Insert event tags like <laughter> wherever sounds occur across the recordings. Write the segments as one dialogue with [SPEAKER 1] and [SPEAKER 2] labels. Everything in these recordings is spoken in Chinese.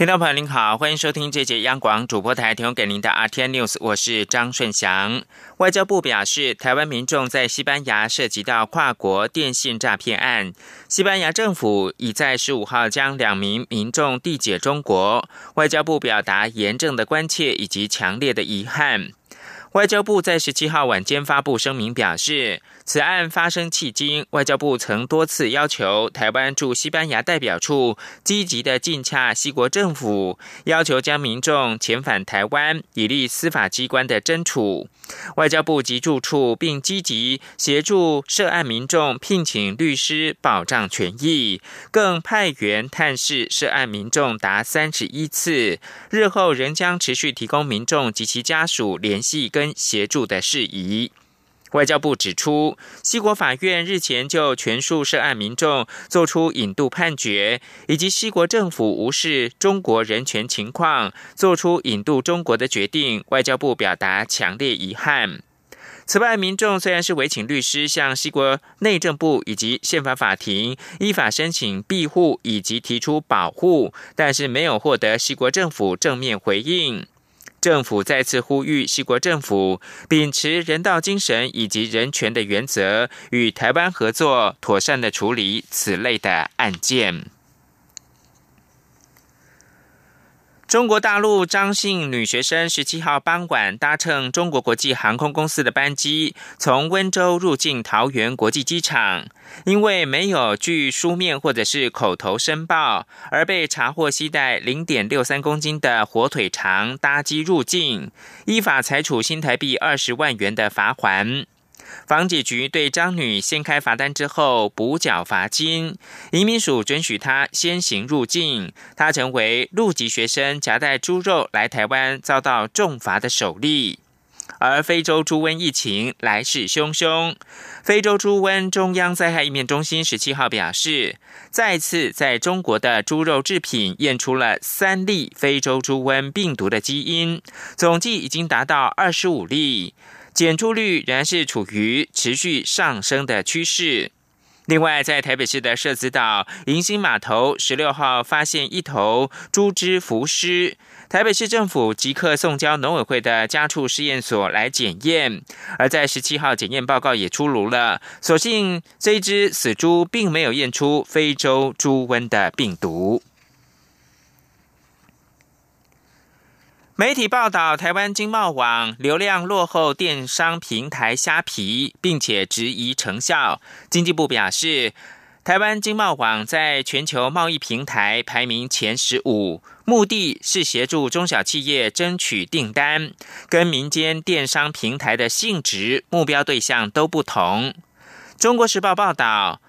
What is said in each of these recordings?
[SPEAKER 1] 听众朋友您好，欢迎收听这节央广主播台提供给您的 RT News，我是张顺祥。外交部表示，台湾民众在西班牙涉及到跨国电信诈骗案，西班牙政府已在十五号将两名民众递解中国。外交部表达严正的关切以及强烈的遗憾。外交部在十七号晚间发布声明表示。此案发生迄今，外交部曾多次要求台湾驻西班牙代表处积极的进洽西国政府，要求将民众遣返台湾，以利司法机关的侦处。外交部及住处并积极协助涉案民众聘请律师保障权益，更派员探视涉案民众达三十一次，日后仍将持续提供民众及其家属联系跟协助的事宜。外交部指出，西国法院日前就全数涉案民众作出引渡判决，以及西国政府无视中国人权情况，作出引渡中国的决定，外交部表达强烈遗憾。此外，民众虽然是委请律师向西国内政部以及宪法法庭依法申请庇护以及提出保护，但是没有获得西国政府正面回应。政府再次呼吁西国政府秉持人道精神以及人权的原则，与台湾合作，妥善的处理此类的案件。中国大陆张姓女学生十七号傍晚搭乘中国国际航空公司的班机，从温州入境桃园国际机场，因为没有据书面或者是口头申报，而被查获携带零点六三公斤的火腿肠搭机入境，依法裁处新台币二十万元的罚款。房检局对张女先开罚单之后补缴罚金，移民署准许她先行入境。她成为陆籍学生夹带猪肉来台湾遭到重罚的首例。而非洲猪瘟疫情来势汹汹，非洲猪瘟中央灾害应变中心十七号表示，再次在中国的猪肉制品验出了三例非洲猪瘟病毒的基因，总计已经达到二十五例。检出率仍然是处于持续上升的趋势。另外，在台北市的社子岛迎新码头，十六号发现一头猪只浮尸，台北市政府即刻送交农委会的家畜试验所来检验。而在十七号检验报告也出炉了，所幸这一只死猪并没有验出非洲猪瘟的病毒。媒体报道，台湾经贸网流量落后电商平台虾皮，并且质疑成效。经济部表示，台湾经贸网在全球贸易平台排名前十五，目的是协助中小企业争取订单，跟民间电商平台的性质、目标对象都不同。中国时报报道。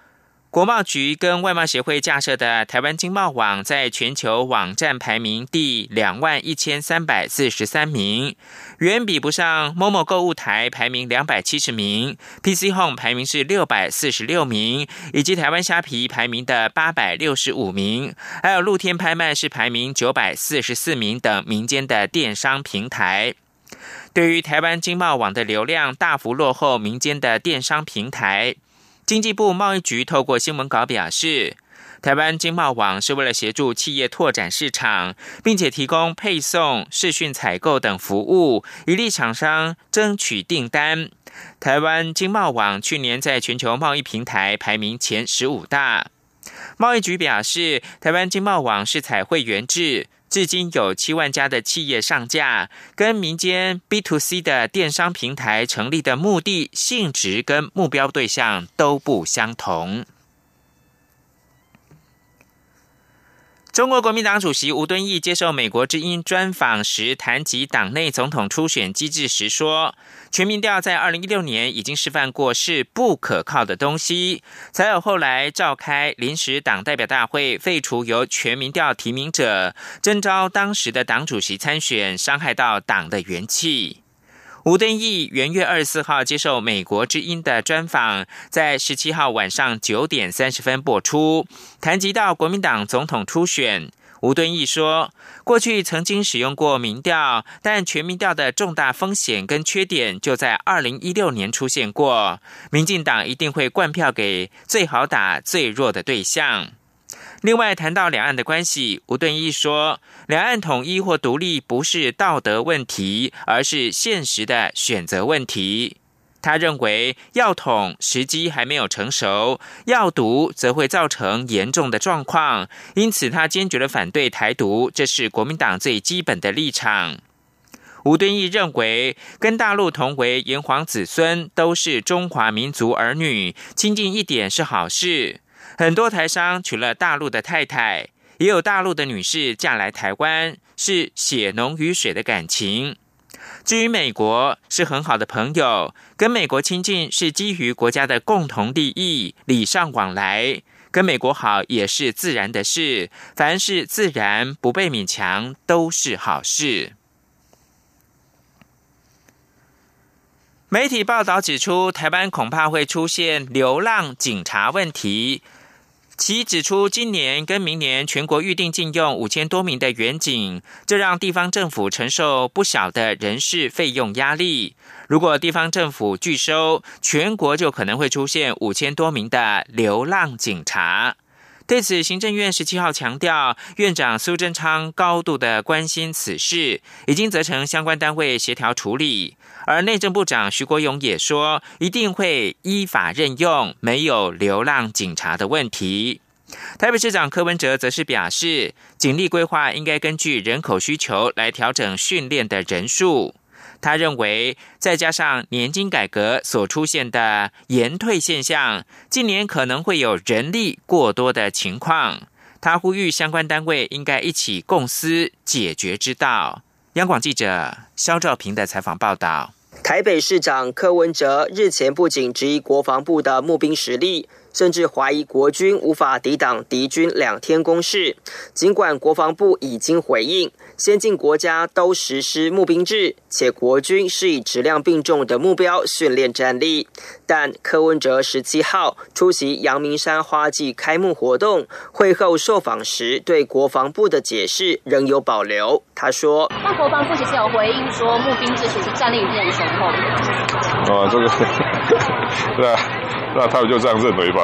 [SPEAKER 1] 国贸局跟外贸协会架设的台湾经贸网，在全球网站排名第两万一千三百四十三名，远比不上某某购物台排名两百七十名，PC Home 排名是六百四十六名，以及台湾虾皮排名的八百六十五名，还有露天拍卖是排名九百四十四名等民间的电商平台。对于台湾经贸网的流量大幅落后民间的电商平台。经济部贸易局透过新闻稿表示，台湾经贸网是为了协助企业拓展市场，并且提供配送、视讯采购等服务，以利厂商争取订单。台湾经贸网去年在全球贸易平台排名前十五大。贸易局表示，台湾经贸网是采会员制。至今有七万家的企业上架，跟民间 B to C 的电商平台成立的目的、性质跟目标对象都不相同。中国国民党主席吴敦义接受美国之音专访时，谈及党内总统初选机制时说：“全民调在二零一六年已经示范过是不可靠的东西，才有后来召开临时党代表大会，废除由全民调提名者征召当时的党主席参选，伤害到党的元气。”吴敦义元月二十四号接受美国之音的专访，在十七号晚上九点三十分播出，谈及到国民党总统初选，吴敦义说，过去曾经使用过民调，但全民调的重大风险跟缺点就在二零一六年出现过。民进党一定会灌票给最好打、最弱的对象。另外，谈到两岸的关系，吴敦义说，两岸统一或独立不是道德问题，而是现实的选择问题。他认为，要统时机还没有成熟，要独则会造成严重的状况，因此他坚决的反对台独，这是国民党最基本的立场。吴敦义认为，跟大陆同为炎黄子孙，都是中华民族儿女，亲近一点是好事。很多台商娶了大陆的太太，也有大陆的女士嫁来台湾，是血浓于水的感情。至于美国是很好的朋友，跟美国亲近是基于国家的共同利益，礼尚往来，跟美国好也是自然的事。凡是自然不被勉强，都是好事。媒体报道指出，台湾恐怕会出现流浪警察问题。其指出，今年跟明年全国预定禁用五千多名的远警，这让地方政府承受不小的人事费用压力。如果地方政府拒收，全国就可能会出现五千多名的流浪警察。对此，行政院十七号强调，院长苏贞昌高度的关心此事，已经责成相关单位协调处理。而内政部长徐国勇也说，一定会依法任用没有流浪警察的问题。台北市长柯文哲则是表示，警力规划应该根据人口需求来调整训练的人数。他认为，再加上年金改革所出现的延退现象，近年可能会有人力过多的情况。他呼吁相关单位应该一起共思解决之道。央广记者肖兆平的采访报道：
[SPEAKER 2] 台北市长柯文哲日前不仅质疑国防部的募兵实力。甚至怀疑国军无法抵挡敌军两天攻势。尽管国防部已经回应，先进国家都实施募兵制，且国军是以质量并重的目标训练战力，但柯文哲十七号出席阳明山花季开幕活动会后受访时，对国防部的解释仍有保留。他说：“那国防部其实有回应说，募兵制其实战力已经很雄厚。”啊，这个 <laughs> 对啊。那他们就这样认为吧？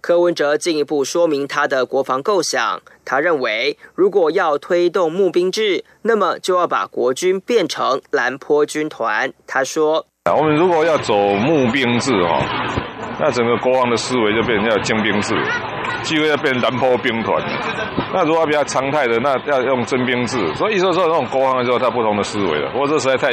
[SPEAKER 2] 柯文哲进一步说明他的国防构想。他认为，如果要推动募兵制，那么就要把国军变成蓝坡军团。他说：“我们如果要走募兵制哈，那整个国王的思维就变成要精兵制，机会要变蓝坡兵团。那如果比较常态的，那要用征兵制。所以意思说，那种国王的时候，他不同的思维了。我这实在太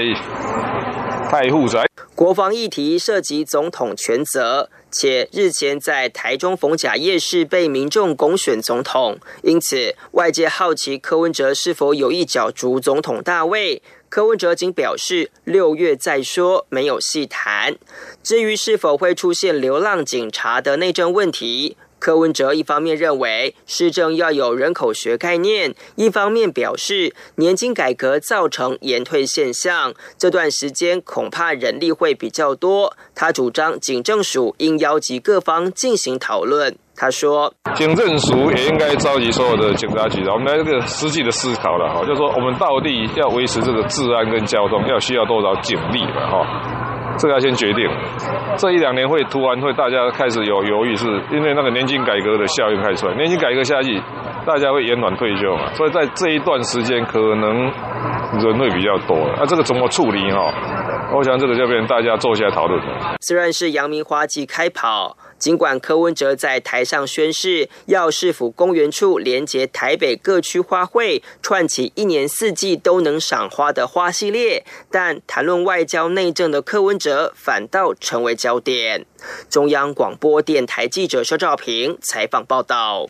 [SPEAKER 2] 太复杂。国防议题涉及总统权责。”且日前在台中逢甲夜市被民众拱选总统，因此外界好奇柯文哲是否有意角逐总统大位。柯文哲仅表示六月再说，没有细谈。至于是否会出现流浪警察的内政问题。柯文哲一方面认为市政要有人口学概念，一方面表示年金改革造成延退现象，这段时间恐怕人力会比较多。他主张警政署应邀集各方进行讨论。他说，警政署也应该召集所有的警察局，我们来这个实际的思考了哈，就说我们到底要维持这个治安跟交通，要需要多少警力了哈。这个要先决定，这一两年会突然会大家开始有犹豫，是因为那个年金改革的效应开始出来。年金改革下去，大家会延缓退休嘛，所以在这一段时间可能人会比较多。那这个怎么处理哈？我想这个就变大家坐下来讨论。虽然是阳明花季开跑。尽管柯文哲在台上宣誓要市府公园处连接台北各区花卉，串起一年四季都能赏花的花系列，但谈论外交内政的柯文哲反倒成为焦点。中央广播电台记者肖兆平采访报道。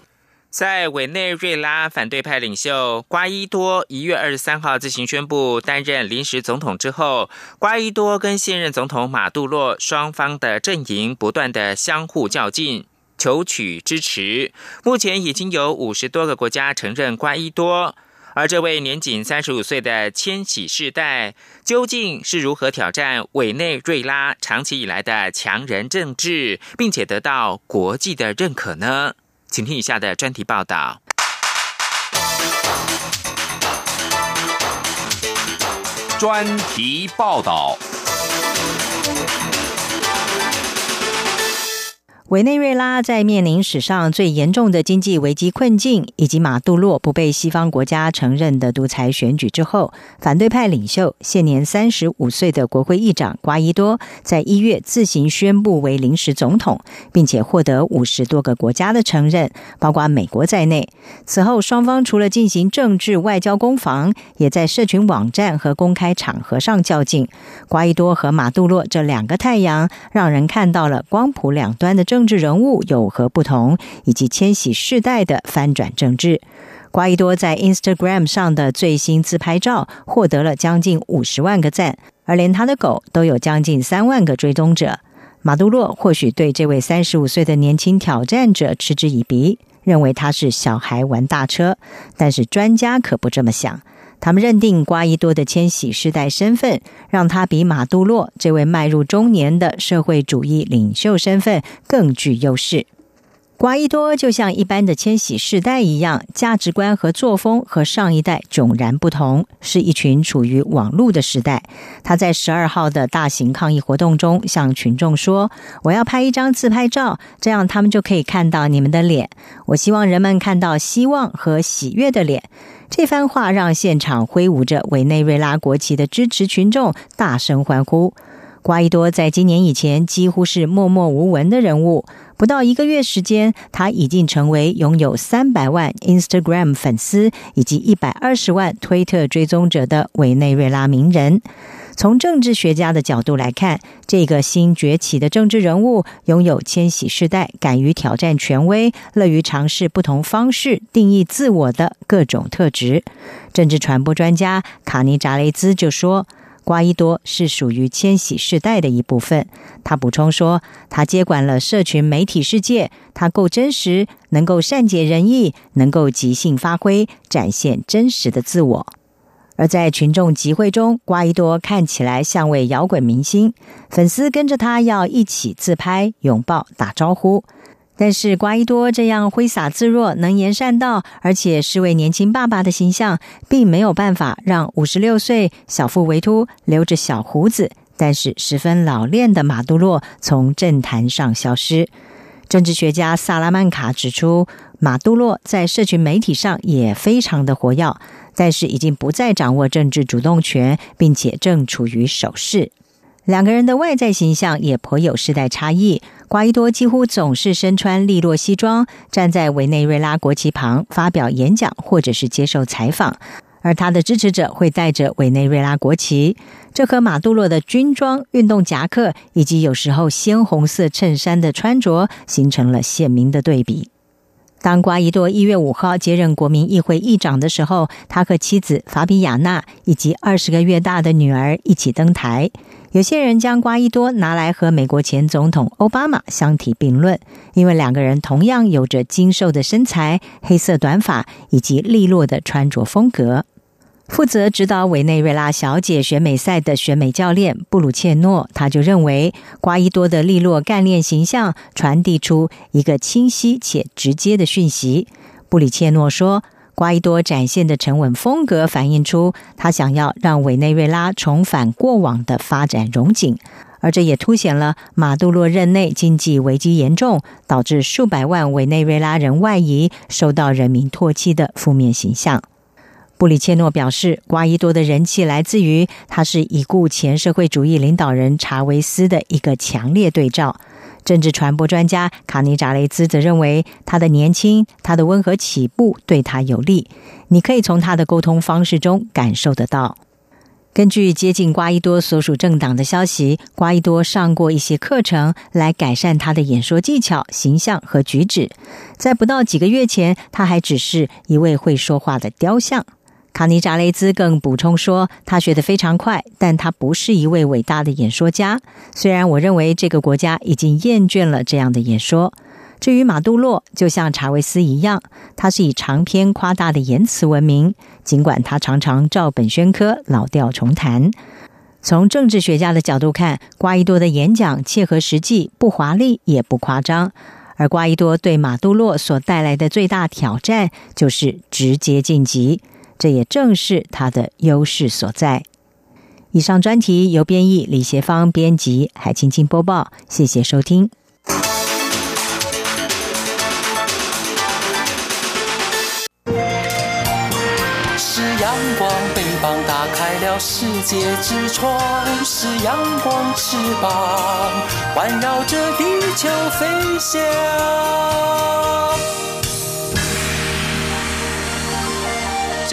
[SPEAKER 1] 在委内瑞拉反对派领袖瓜伊多一月二十三号自行宣布担任临时总统之后，瓜伊多跟现任总统马杜洛双方的阵营不断的相互较劲，求取支持。目前已经有五十多个国家承认瓜伊多，而这位年仅三十五岁的千禧世代，究竟是如何挑战委内瑞拉长期以来的强人政治，并且得到国际的认可呢？请听以下的专题报道。
[SPEAKER 3] 专题报道。
[SPEAKER 4] 委内瑞拉在面临史上最严重的经济危机困境，以及马杜洛不被西方国家承认的独裁选举之后，反对派领袖、现年三十五岁的国会议长瓜伊多，在一月自行宣布为临时总统，并且获得五十多个国家的承认，包括美国在内。此后，双方除了进行政治外交攻防，也在社群网站和公开场合上较劲。瓜伊多和马杜洛这两个太阳，让人看到了光谱两端的政。政治人物有何不同，以及千禧世代的翻转政治。瓜伊多在 Instagram 上的最新自拍照获得了将近五十万个赞，而连他的狗都有将近三万个追踪者。马杜洛或许对这位三十五岁的年轻挑战者嗤之以鼻，认为他是小孩玩大车，但是专家可不这么想。他们认定瓜伊多的迁徙世代身份，让他比马杜洛这位迈入中年的社会主义领袖身份更具优势。瓜伊多就像一般的千禧世代一样，价值观和作风和上一代迥然不同，是一群处于网络的时代。他在十二号的大型抗议活动中向群众说：“我要拍一张自拍照，这样他们就可以看到你们的脸。我希望人们看到希望和喜悦的脸。”这番话让现场挥舞着委内瑞拉国旗的支持群众大声欢呼。瓜伊多在今年以前几乎是默默无闻的人物，不到一个月时间，他已经成为拥有三百万 Instagram 粉丝以及一百二十万推特追踪者的委内瑞拉名人。从政治学家的角度来看，这个新崛起的政治人物拥有千禧世代敢于挑战权威、乐于尝试不同方式定义自我的各种特质。政治传播专家卡尼扎雷兹就说：“瓜伊多是属于千禧世代的一部分。”他补充说：“他接管了社群媒体世界，他够真实，能够善解人意，能够即兴发挥，展现真实的自我。”而在群众集会中，瓜伊多看起来像位摇滚明星，粉丝跟着他要一起自拍、拥抱、打招呼。但是，瓜伊多这样挥洒自若、能言善道，而且是位年轻爸爸的形象，并没有办法让五十六岁、小腹微凸、留着小胡子，但是十分老练的马杜洛从政坛上消失。政治学家萨拉曼卡指出，马杜洛在社群媒体上也非常的活跃。但是已经不再掌握政治主动权，并且正处于守势。两个人的外在形象也颇有世代差异。瓜伊多几乎总是身穿利落西装，站在委内瑞拉国旗旁发表演讲或者是接受采访，而他的支持者会带着委内瑞拉国旗。这和马杜罗的军装、运动夹克以及有时候鲜红色衬衫的穿着形成了鲜明的对比。当瓜伊多一月五号接任国民议会议长的时候，他和妻子法比亚娜以及二十个月大的女儿一起登台。有些人将瓜伊多拿来和美国前总统奥巴马相提并论，因为两个人同样有着精瘦的身材、黑色短发以及利落的穿着风格。负责指导委内瑞拉小姐选美赛的选美教练布鲁切诺，他就认为瓜伊多的利落干练形象传递出一个清晰且直接的讯息。布里切诺说，瓜伊多展现的沉稳风格反映出他想要让委内瑞拉重返过往的发展荣景，而这也凸显了马杜罗任内经济危机严重，导致数百万委内瑞拉人外移、受到人民唾弃的负面形象。布里切诺表示，瓜伊多的人气来自于他是已故前社会主义领导人查韦斯的一个强烈对照。政治传播专家卡尼扎雷兹则认为，他的年轻、他的温和起步对他有利。你可以从他的沟通方式中感受得到。根据接近瓜伊多所属政党的消息，瓜伊多上过一些课程来改善他的演说技巧、形象和举止。在不到几个月前，他还只是一位会说话的雕像。卡尼扎雷兹更补充说，他学得非常快，但他不是一位伟大的演说家。虽然我认为这个国家已经厌倦了这样的演说。至于马杜洛，就像查韦斯一样，他是以长篇夸大的言辞闻名，尽管他常常照本宣科、老调重弹。从政治学家的角度看，瓜伊多的演讲切合实际，不华丽也不夸张。而瓜伊多对马杜洛所带来的最大挑战就是直接晋级，这也正是他的优势所在。以上专题由编译李协芳编辑，海清清播报，谢谢收听。
[SPEAKER 5] 是阳光，翅膀打开了世界之窗；是阳光，翅膀环绕着地球飞翔。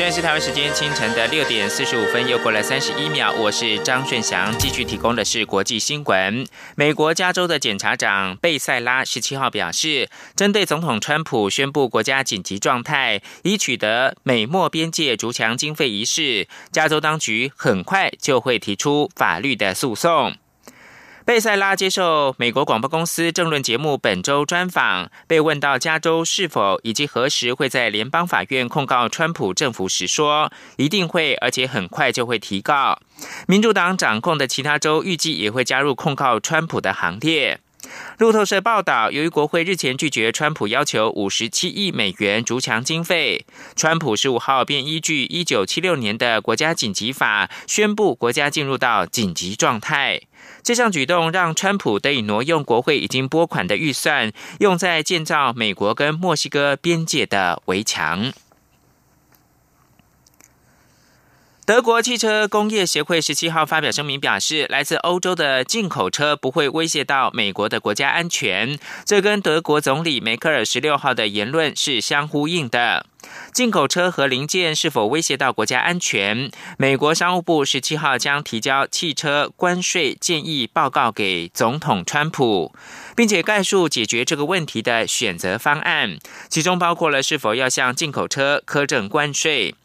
[SPEAKER 1] 现在是台湾时间清晨的六点四十五分，又过了三十一秒。我是张顺祥，继续提供的是国际新闻。美国加州的检察长贝塞拉十七号表示，针对总统川普宣布国家紧急状态，以取得美墨边界筑墙经费一事，加州当局很快就会提出法律的诉讼。贝塞拉接受美国广播公司政论节目本周专访，被问到加州是否以及何时会在联邦法院控告川普政府时，说一定会，而且很快就会提告。民主党掌控的其他州预计也会加入控告川普的行列。路透社报道，由于国会日前拒绝川普要求五十七亿美元逐强经费，川普十五号便依据一九七六年的国家紧急法宣布国家进入到紧急状态。这项举动让川普得以挪用国会已经拨款的预算，用在建造美国跟墨西哥边界的围墙。德国汽车工业协会十七号发表声明表示，来自欧洲的进口车不会威胁到美国的国家安全。这跟德国总理梅克尔十六号的言论是相呼应的。进口车和零件是否威胁到国家安全？美国商务部十七号将提交汽车关税建议报告给总统川普，并且概述解决这个问题的选择方案，其中包括了是否要向进口车苛征关税。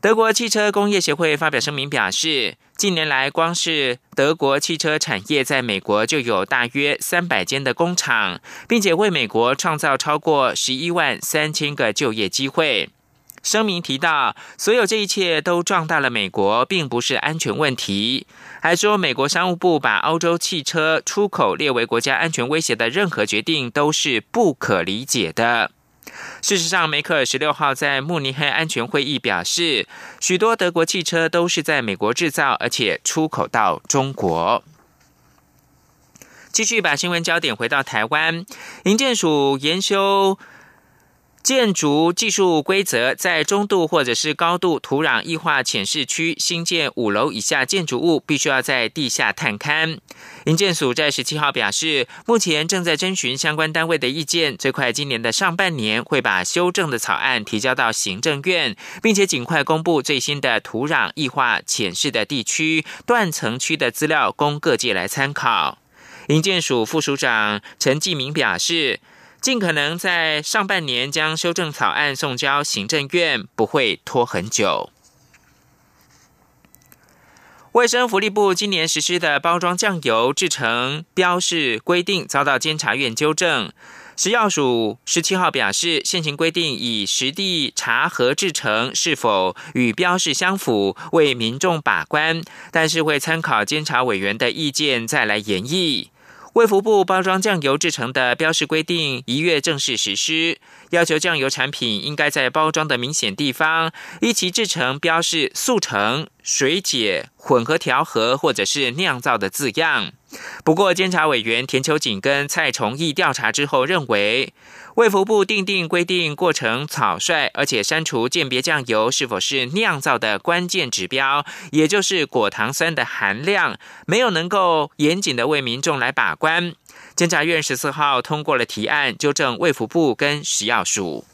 [SPEAKER 1] 德国汽车工业协会发表声明表示，近年来，光是德国汽车产业在美国就有大约三百间的工厂，并且为美国创造超过十一万三千个就业机会。声明提到，所有这一切都壮大了美国，并不是安全问题。还说，美国商务部把欧洲汽车出口列为国家安全威胁的任何决定都是不可理解的。事实上，梅克尔十六号在慕尼黑安全会议表示，许多德国汽车都是在美国制造，而且出口到中国。继续把新闻焦点回到台湾，营建署研修。建筑技术规则在中度或者是高度土壤异化浅市区新建五楼以下建筑物，必须要在地下探勘。营建署在十七号表示，目前正在征询相关单位的意见，最快今年的上半年会把修正的草案提交到行政院，并且尽快公布最新的土壤异化浅市的地区断层区的资料，供各界来参考。营建署副署长陈继明表示。尽可能在上半年将修正草案送交行政院，不会拖很久。卫生福利部今年实施的包装酱油制成标示规定遭到监察院纠正。食药署十七号表示，现行规定以实地查核制成是否与标示相符，为民众把关，但是会参考监察委员的意见再来研议。卫福部包装酱油制成的标示规定一月正式实施，要求酱油产品应该在包装的明显地方一起制成标示速成、水解、混合调和或者是酿造的字样。不过，监察委员田秋瑾跟蔡崇义调查之后认为。卫福部定定规定过程草率，而且删除鉴别酱油是否是酿造的关键指标，也就是果糖酸的含量，没有能够严谨的为民众来把关。监察院十四号通过了提案，纠正卫福部跟食药署。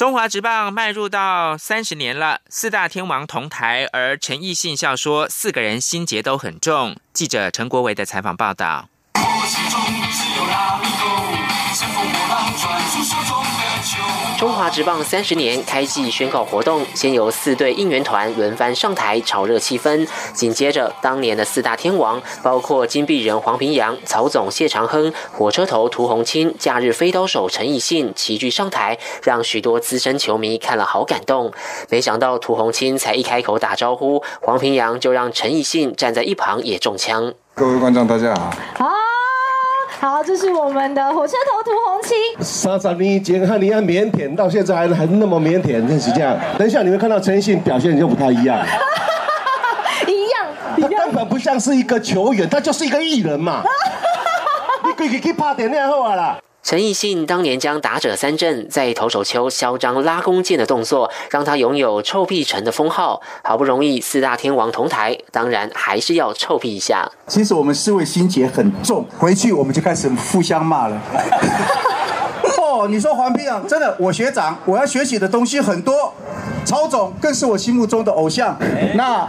[SPEAKER 1] 中华职棒迈入到三十年了，四大天王同台，而陈奕信笑说四个人心结都很重。记者陈国维的采访报道。
[SPEAKER 6] 中华职棒三十年开季宣告活动，先由四队应援团轮番上台炒热气氛。紧接着，当年的四大天王，包括金币人黄平阳、曹总谢长亨、火车头涂红青、假日飞刀手陈奕迅齐聚上台，让许多资深球迷看了好感动。没想到涂红青才一开口打招呼，黄平阳就让陈奕迅站在一旁也中枪。
[SPEAKER 7] 各位观众，大家。好。
[SPEAKER 8] 好，
[SPEAKER 7] 这是我们的火车头涂红旗。
[SPEAKER 8] 三十年前看你要腼腆，到现在还还那么腼腆，真是这样。等一下你会看到陈信表现就不太 <laughs> 一样。
[SPEAKER 7] 一样，
[SPEAKER 8] 他根本不像是一个球员，他就是一个艺人嘛。<laughs> 你可以去拍点那好啊啦。
[SPEAKER 6] 陈奕迅当年将打者三振在投手丘嚣张拉弓箭的动作，让他拥有臭屁城的封号。好不容易四大天王同台，当然还是要臭屁一下。
[SPEAKER 9] 其实我们四位心结很重，回去我们就开始互相骂了。哦，你说黄斌啊，真的，我学长，我要学习的东西很多。曹总更是我心目中的偶像。那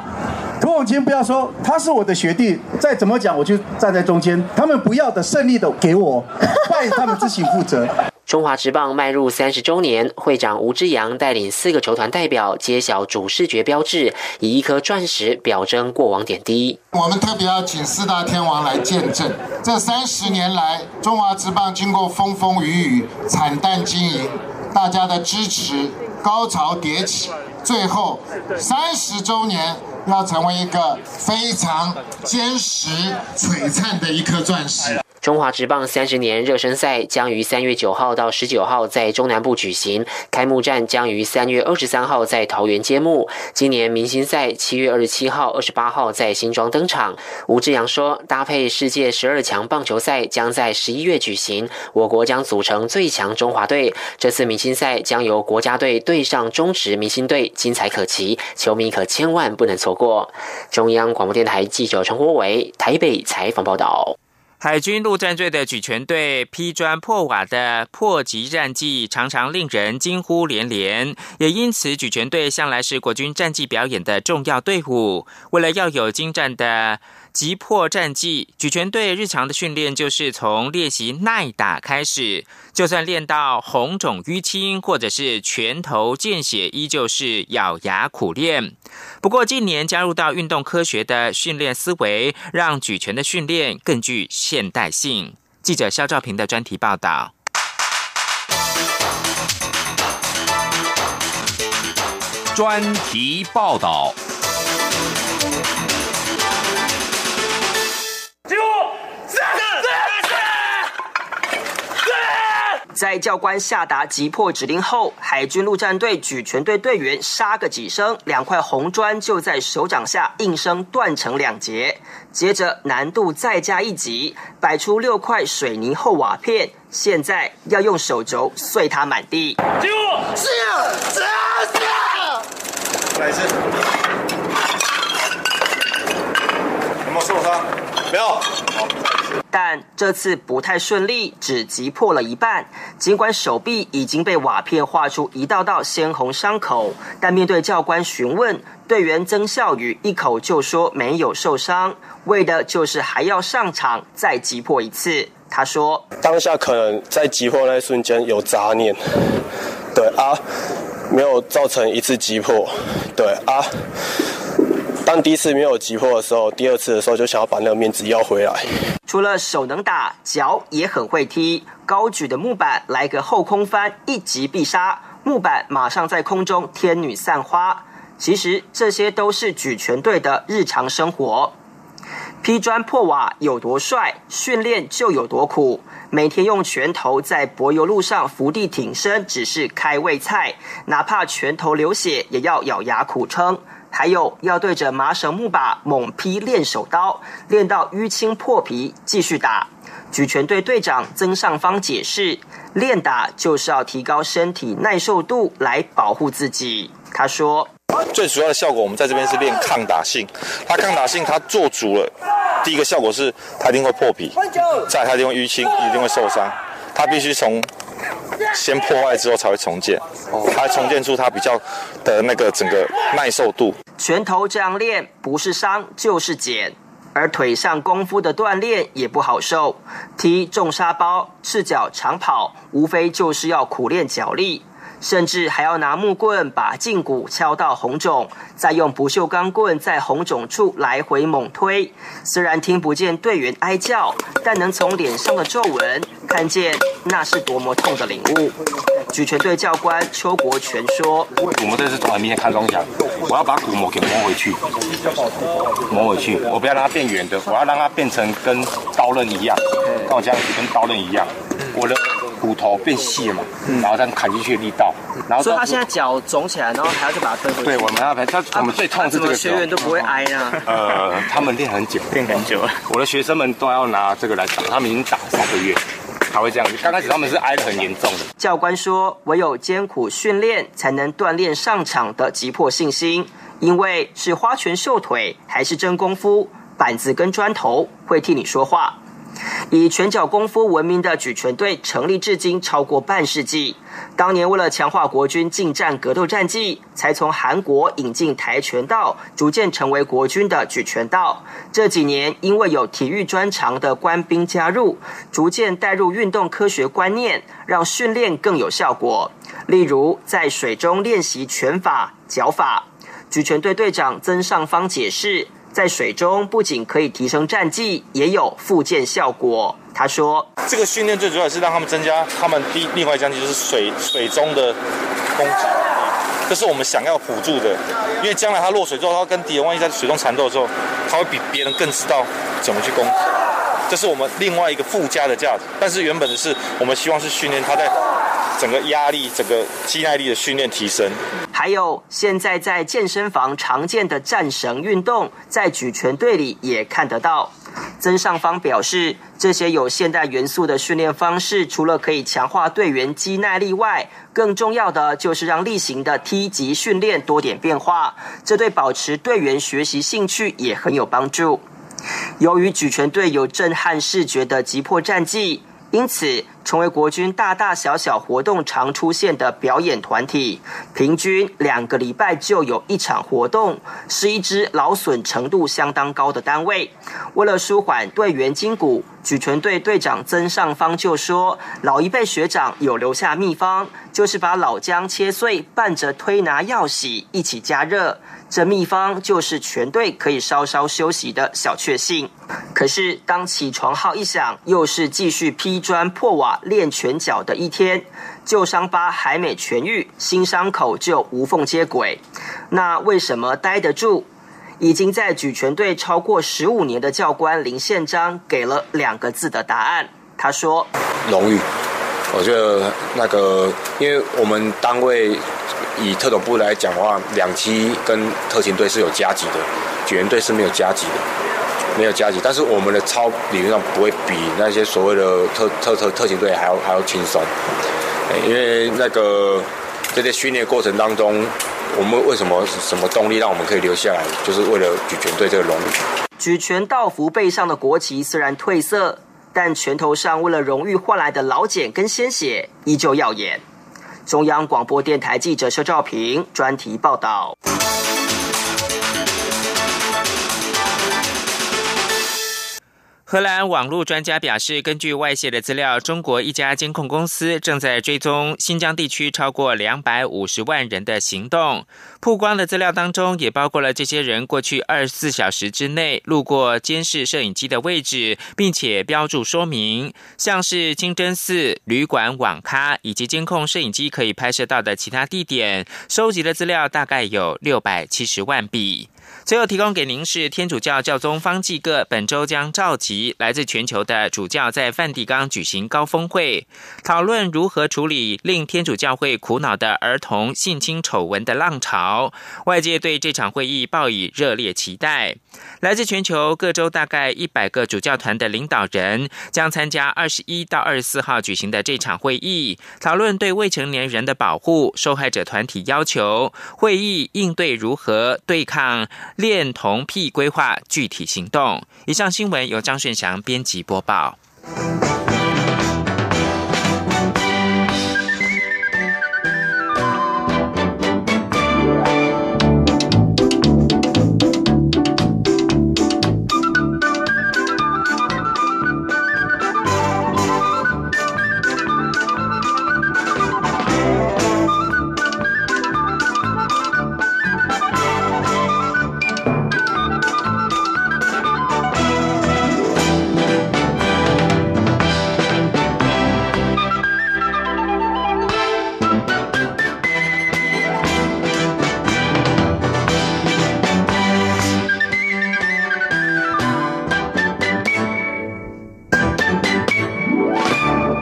[SPEAKER 9] 涂永清不要说，他是我的学弟，再怎么讲我就站在中间。他们不要的胜利的给我，拜他们自行负责。
[SPEAKER 6] 中华职棒迈入三十周年，会长吴之扬带领四个球团代表揭晓主视觉标志，以一颗钻石表征过往点滴。
[SPEAKER 10] 我们特别要请四大天王来见证，这三十年来中华职棒经过风风雨雨、惨淡经营，大家的支持高潮迭起，最后三十周年要成为一个非常坚实、璀璨的一颗钻石。
[SPEAKER 6] 中华职棒三十年热身赛将于三月九号到十九号在中南部举行，开幕战将于三月二十三号在桃园揭幕。今年明星赛七月二十七号、二十八号在新庄登场。吴志阳说，搭配世界十二强棒球赛将在十一月举行，我国将组成最强中华队。这次明星赛将由国家队对上中职明星队，精彩可期，球迷可千万不能错过。中央广播电台记者陈国伟台北采访报道。
[SPEAKER 1] 海军陆战队的举全队劈砖破瓦的破级战绩，常常令人惊呼连连。也因此，举全队向来是国军战绩表演的重要队伍。为了要有精湛的击破战绩，举拳队日常的训练就是从练习耐打开始。就算练到红肿淤青，或者是拳头见血，依旧是咬牙苦练。不过，近年加入到运动科学的训练思维，让举拳的训练更具现代性。记者肖兆平的专题报道。
[SPEAKER 3] 专题报道。
[SPEAKER 2] 在教官下达急迫指令后，海军陆战队举拳队队员杀个几声，两块红砖就在手掌下应声断成两截。接着难度再加一级，摆出六块水泥厚瓦片，现在要用手肘碎它满地。
[SPEAKER 11] 进入，是啊，是啊，是啊，
[SPEAKER 12] 来一次，有没有受伤？没有。
[SPEAKER 2] 但这次不太顺利，只击破了一半。尽管手臂已经被瓦片划出一道道鲜红伤口，但面对教官询问，队员曾孝宇一口就说没有受伤，为的就是还要上场再击破一次。他说：“
[SPEAKER 13] 当下可能在击破那一瞬间有杂念，对啊，没有造成一次击破，对啊。”当第一次没有击破的时候，第二次的时候就想要把那个面子要回来。
[SPEAKER 2] 除了手能打，脚也很会踢。高举的木板来个后空翻，一击必杀，木板马上在空中天女散花。其实这些都是举拳队的日常生活。劈砖破瓦有多帅，训练就有多苦。每天用拳头在柏油路上伏地挺身，只是开胃菜，哪怕拳头流血，也要咬牙苦撑。还有要对着麻绳木把猛劈练手刀，练到淤青破皮，继续打。举拳队队长曾尚方解释，练打就是要提高身体耐受度，来保护自己。他说：“
[SPEAKER 12] 最主要的效果，我们在这边是练抗打性。它抗打性，它做足了，第一个效果是它一定会破皮，再它一定会淤青，一定会受伤。它必须从。”先破坏之后才会重建，它重建出它比较的那个整个耐受度。
[SPEAKER 2] 拳头这样练，不是伤就是减。而腿上功夫的锻炼也不好受，踢重沙包、赤脚长跑，无非就是要苦练脚力。甚至还要拿木棍把胫骨敲到红肿，再用不锈钢棍在红肿处来回猛推。虽然听不见队员哀叫，但能从脸上的皱纹看见那是多么痛的领悟。举拳队教官邱国全说：“
[SPEAKER 14] 我们这次从很明显看中奖，我要把鼓膜给磨回去，磨回去，我不要让它变圆的，我要让它变成跟刀刃一样，跟我这样跟刀刃一样，我的骨头变细了嘛，然后再砍进去的力道，然后
[SPEAKER 2] 所以他现在脚肿起来，然后还要再把它推回去。
[SPEAKER 14] 对，我们要他我们最痛是这个
[SPEAKER 2] 学员都不会挨呢。
[SPEAKER 14] 呃，他们练很久，
[SPEAKER 1] 练很久了，
[SPEAKER 14] 我的学生们都要拿这个来打，他们已经打三个月。才会这样，刚开始他们是挨得很严重的。
[SPEAKER 2] 教官说，唯有艰苦训练，才能锻炼上场的急迫信心。因为是花拳绣腿，还是真功夫，板子跟砖头会替你说话。以拳脚功夫闻名的举拳队成立至今超过半世纪。当年为了强化国军近战格斗战绩，才从韩国引进跆拳道，逐渐成为国军的举拳道。这几年因为有体育专长的官兵加入，逐渐带入运动科学观念，让训练更有效果。例如在水中练习拳法、脚法。举拳队队长曾尚芳解释。在水中不仅可以提升战绩，也有复健效果。他说：“
[SPEAKER 12] 这个训练最主要是让他们增加他们第另外一项就是水水中的攻击，这是我们想要辅助的。因为将来他落水之后，他跟敌人万一在水中缠斗的时候，他会比别人更知道怎么去攻击。这是我们另外一个附加的价值。但是原本的是我们希望是训练他在。”整个压力、整个肌耐力的训练提升，
[SPEAKER 2] 还有现在在健身房常见的战绳运动，在举拳队里也看得到。曾尚方表示，这些有现代元素的训练方式，除了可以强化队员肌耐力外，更重要的就是让例行的梯级训练多点变化，这对保持队员学习兴趣也很有帮助。由于举拳队有震撼视觉的急迫战绩。因此，成为国军大大小小活动常出现的表演团体，平均两个礼拜就有一场活动，是一支劳损程度相当高的单位。为了舒缓队员筋骨，举拳队队长曾尚方就说：“老一辈学长有留下秘方，就是把老姜切碎，拌着推拿药洗，一起加热。”这秘方就是全队可以稍稍休息的小确幸。可是当起床号一响，又是继续劈砖破瓦练拳脚的一天。旧伤疤还没痊愈，新伤口就无缝接轨。那为什么待得住？已经在举拳队超过十五年的教官林宪章给了两个字的答案。他说：“
[SPEAKER 15] 荣誉。我觉得那个，因为我们单位。”以特种部来讲的话，两期跟特勤队是有加级的，举援队是没有加级的，没有加急。但是我们的操理论上不会比那些所谓的特特特特勤队还要还要轻松，因为那个在这训练过程当中，我们为什么什么动力让我们可以留下来，就是为了举拳队这个荣誉。
[SPEAKER 2] 举拳道服背上的国旗虽然褪色，但拳头上为了荣誉换来的老茧跟鲜血依旧耀眼。中央广播电台记者肖兆平专题报道。
[SPEAKER 1] 荷兰网络专家表示，根据外泄的资料，中国一家监控公司正在追踪新疆地区超过两百五十万人的行动。曝光的资料当中，也包括了这些人过去二十四小时之内路过监视摄影机的位置，并且标注说明，像是清真寺、旅馆、网咖以及监控摄影机可以拍摄到的其他地点。收集的资料大概有六百七十万笔。最后提供给您是天主教教宗方济各本周将召集来自全球的主教在梵蒂冈举行高峰会，讨论如何处理令天主教会苦恼的儿童性侵丑闻的浪潮。外界对这场会议抱以热烈期待。来自全球各州大概一百个主教团的领导人将参加二十一到二十四号举行的这场会议，讨论对未成年人的保护。受害者团体要求会议应对如何对抗。恋童癖规划具体行动。以上新闻由张顺祥编辑播报。